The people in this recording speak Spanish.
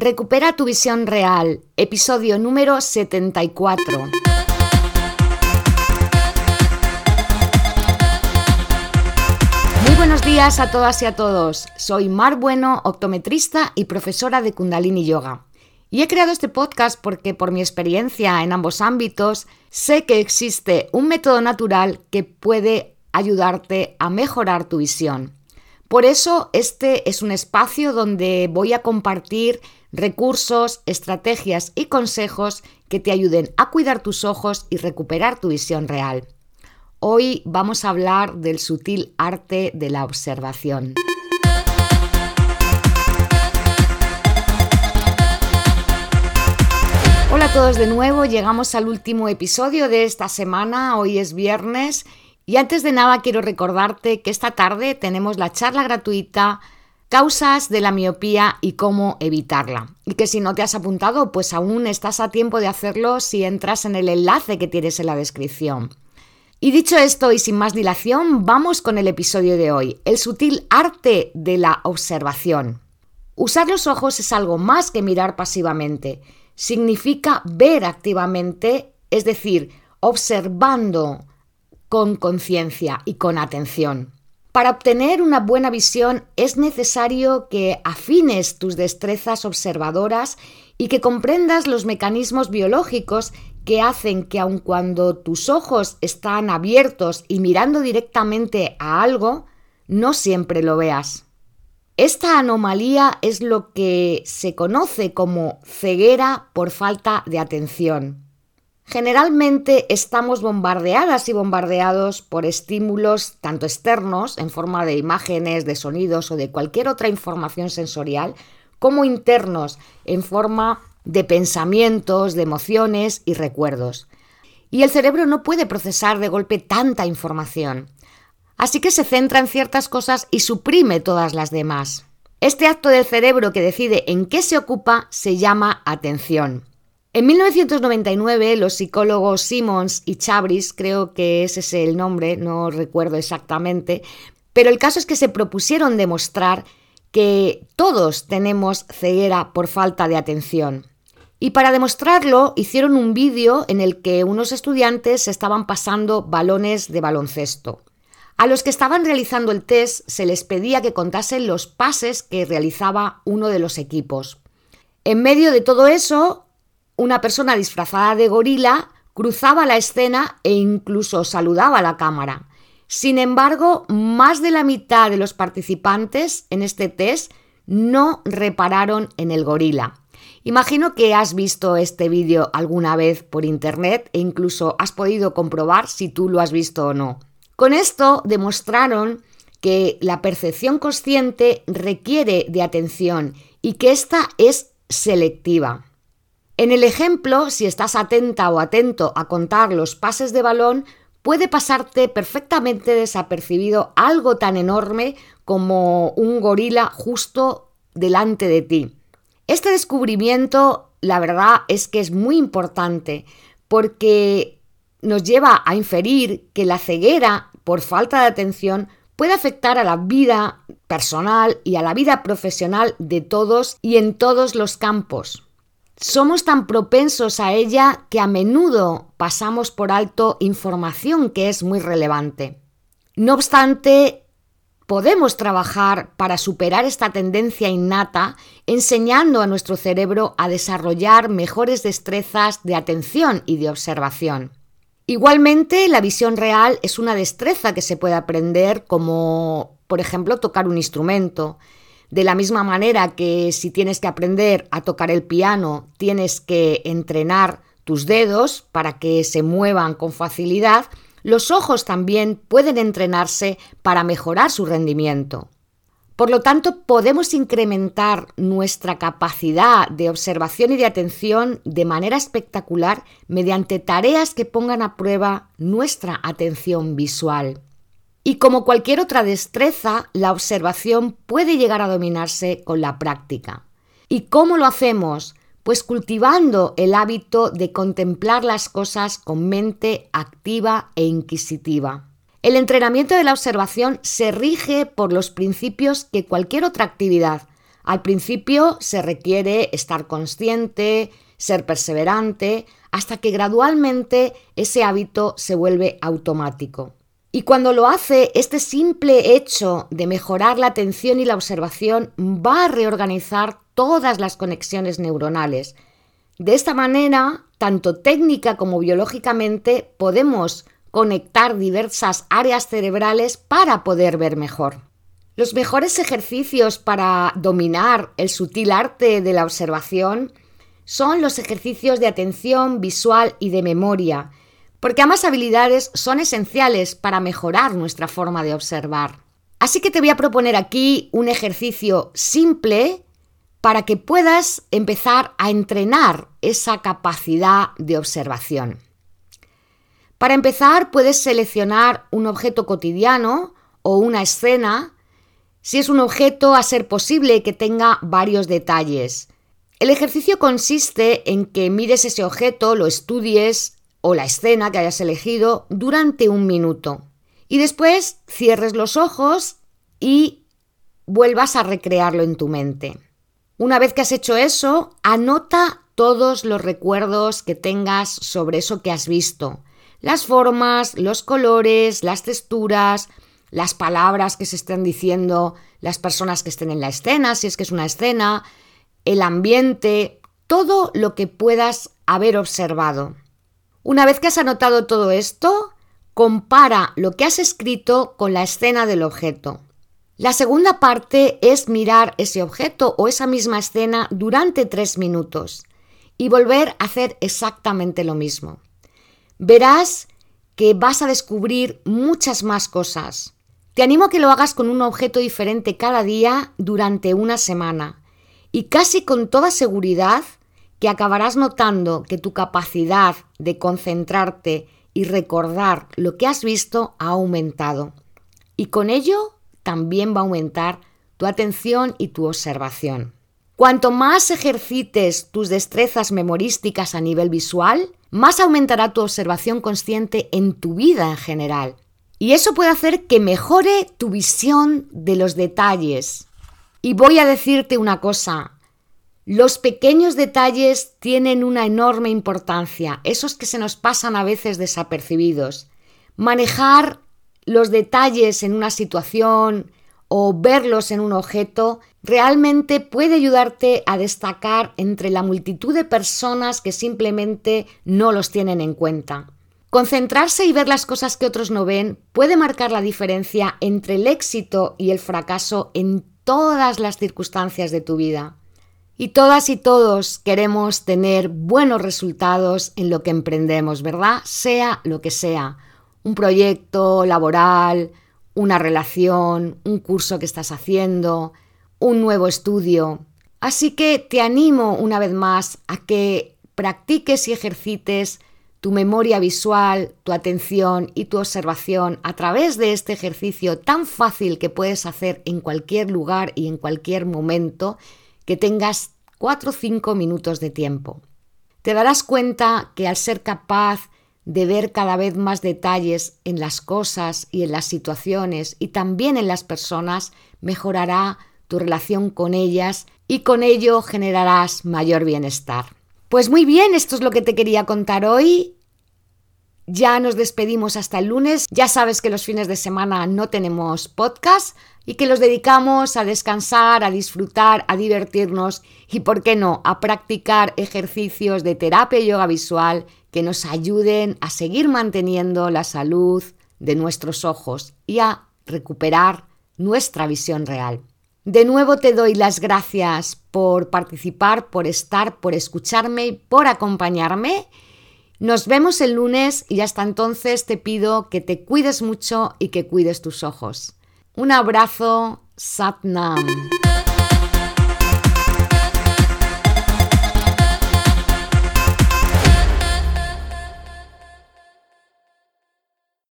Recupera tu visión real, episodio número 74. Muy buenos días a todas y a todos. Soy Mar Bueno, optometrista y profesora de Kundalini Yoga. Y he creado este podcast porque por mi experiencia en ambos ámbitos sé que existe un método natural que puede ayudarte a mejorar tu visión. Por eso este es un espacio donde voy a compartir recursos, estrategias y consejos que te ayuden a cuidar tus ojos y recuperar tu visión real. Hoy vamos a hablar del sutil arte de la observación. Hola a todos de nuevo, llegamos al último episodio de esta semana, hoy es viernes y antes de nada quiero recordarte que esta tarde tenemos la charla gratuita Causas de la miopía y cómo evitarla. Y que si no te has apuntado, pues aún estás a tiempo de hacerlo si entras en el enlace que tienes en la descripción. Y dicho esto y sin más dilación, vamos con el episodio de hoy, el sutil arte de la observación. Usar los ojos es algo más que mirar pasivamente. Significa ver activamente, es decir, observando con conciencia y con atención. Para obtener una buena visión es necesario que afines tus destrezas observadoras y que comprendas los mecanismos biológicos que hacen que aun cuando tus ojos están abiertos y mirando directamente a algo, no siempre lo veas. Esta anomalía es lo que se conoce como ceguera por falta de atención. Generalmente estamos bombardeadas y bombardeados por estímulos tanto externos, en forma de imágenes, de sonidos o de cualquier otra información sensorial, como internos, en forma de pensamientos, de emociones y recuerdos. Y el cerebro no puede procesar de golpe tanta información. Así que se centra en ciertas cosas y suprime todas las demás. Este acto del cerebro que decide en qué se ocupa se llama atención. En 1999, los psicólogos Simmons y Chabris, creo que ese es el nombre, no recuerdo exactamente, pero el caso es que se propusieron demostrar que todos tenemos ceguera por falta de atención. Y para demostrarlo hicieron un vídeo en el que unos estudiantes estaban pasando balones de baloncesto. A los que estaban realizando el test se les pedía que contasen los pases que realizaba uno de los equipos. En medio de todo eso, una persona disfrazada de gorila cruzaba la escena e incluso saludaba a la cámara. Sin embargo, más de la mitad de los participantes en este test no repararon en el gorila. Imagino que has visto este vídeo alguna vez por internet e incluso has podido comprobar si tú lo has visto o no. Con esto demostraron que la percepción consciente requiere de atención y que esta es selectiva. En el ejemplo, si estás atenta o atento a contar los pases de balón, puede pasarte perfectamente desapercibido algo tan enorme como un gorila justo delante de ti. Este descubrimiento, la verdad, es que es muy importante porque nos lleva a inferir que la ceguera por falta de atención puede afectar a la vida personal y a la vida profesional de todos y en todos los campos. Somos tan propensos a ella que a menudo pasamos por alto información que es muy relevante. No obstante, podemos trabajar para superar esta tendencia innata enseñando a nuestro cerebro a desarrollar mejores destrezas de atención y de observación. Igualmente, la visión real es una destreza que se puede aprender como, por ejemplo, tocar un instrumento, de la misma manera que si tienes que aprender a tocar el piano, tienes que entrenar tus dedos para que se muevan con facilidad, los ojos también pueden entrenarse para mejorar su rendimiento. Por lo tanto, podemos incrementar nuestra capacidad de observación y de atención de manera espectacular mediante tareas que pongan a prueba nuestra atención visual. Y como cualquier otra destreza, la observación puede llegar a dominarse con la práctica. ¿Y cómo lo hacemos? Pues cultivando el hábito de contemplar las cosas con mente activa e inquisitiva. El entrenamiento de la observación se rige por los principios que cualquier otra actividad, Al principio se requiere estar consciente, ser perseverante, hasta que gradualmente ese hábito se vuelve automático. Y cuando lo hace, este simple hecho de mejorar la atención y la observación va a reorganizar todas las conexiones neuronales. De esta manera, tanto técnica como biológicamente, podemos conectar diversas áreas cerebrales para poder ver mejor. Los mejores ejercicios para dominar el sutil arte de la observación son los ejercicios de atención visual y de memoria, porque ambas habilidades son esenciales para mejorar nuestra forma de observar. Así que te voy a proponer aquí un ejercicio simple para que puedas empezar a entrenar esa capacidad de observación. Para empezar, puedes seleccionar un objeto cotidiano o una escena. Si es un objeto, a ser posible que tenga varios detalles. El ejercicio consiste en que mires ese objeto, lo estudies o la escena que hayas elegido durante un minuto. Y después cierres los ojos y vuelvas a recrearlo en tu mente. Una vez que has hecho eso, anota todos los recuerdos que tengas sobre eso que has visto. Las formas, los colores, las texturas, las palabras que se estén diciendo, las personas que estén en la escena, si es que es una escena, el ambiente, todo lo que puedas haber observado. Una vez que has anotado todo esto, compara lo que has escrito con la escena del objeto. La segunda parte es mirar ese objeto o esa misma escena durante tres minutos y volver a hacer exactamente lo mismo. Verás que vas a descubrir muchas más cosas. Te animo a que lo hagas con un objeto diferente cada día durante una semana y casi con toda seguridad que acabarás notando que tu capacidad de concentrarte y recordar lo que has visto ha aumentado. Y con ello también va a aumentar tu atención y tu observación. Cuanto más ejercites tus destrezas memorísticas a nivel visual, más aumentará tu observación consciente en tu vida en general. Y eso puede hacer que mejore tu visión de los detalles. Y voy a decirte una cosa, los pequeños detalles tienen una enorme importancia, esos que se nos pasan a veces desapercibidos. Manejar los detalles en una situación o verlos en un objeto realmente puede ayudarte a destacar entre la multitud de personas que simplemente no los tienen en cuenta. Concentrarse y ver las cosas que otros no ven puede marcar la diferencia entre el éxito y el fracaso en todas las circunstancias de tu vida. Y todas y todos queremos tener buenos resultados en lo que emprendemos, ¿verdad? Sea lo que sea. Un proyecto laboral, una relación, un curso que estás haciendo, un nuevo estudio. Así que te animo una vez más a que practiques y ejercites tu memoria visual, tu atención y tu observación a través de este ejercicio tan fácil que puedes hacer en cualquier lugar y en cualquier momento que tengas 4 o 5 minutos de tiempo. Te darás cuenta que al ser capaz de ver cada vez más detalles en las cosas y en las situaciones y también en las personas, mejorará tu relación con ellas y con ello generarás mayor bienestar. Pues muy bien, esto es lo que te quería contar hoy. Ya nos despedimos hasta el lunes. Ya sabes que los fines de semana no tenemos podcast, y que los dedicamos a descansar, a disfrutar, a divertirnos y, ¿por qué no?, a practicar ejercicios de terapia y yoga visual que nos ayuden a seguir manteniendo la salud de nuestros ojos y a recuperar nuestra visión real. De nuevo te doy las gracias por participar, por estar, por escucharme y por acompañarme. Nos vemos el lunes y hasta entonces te pido que te cuides mucho y que cuides tus ojos. Un abrazo, Satnam.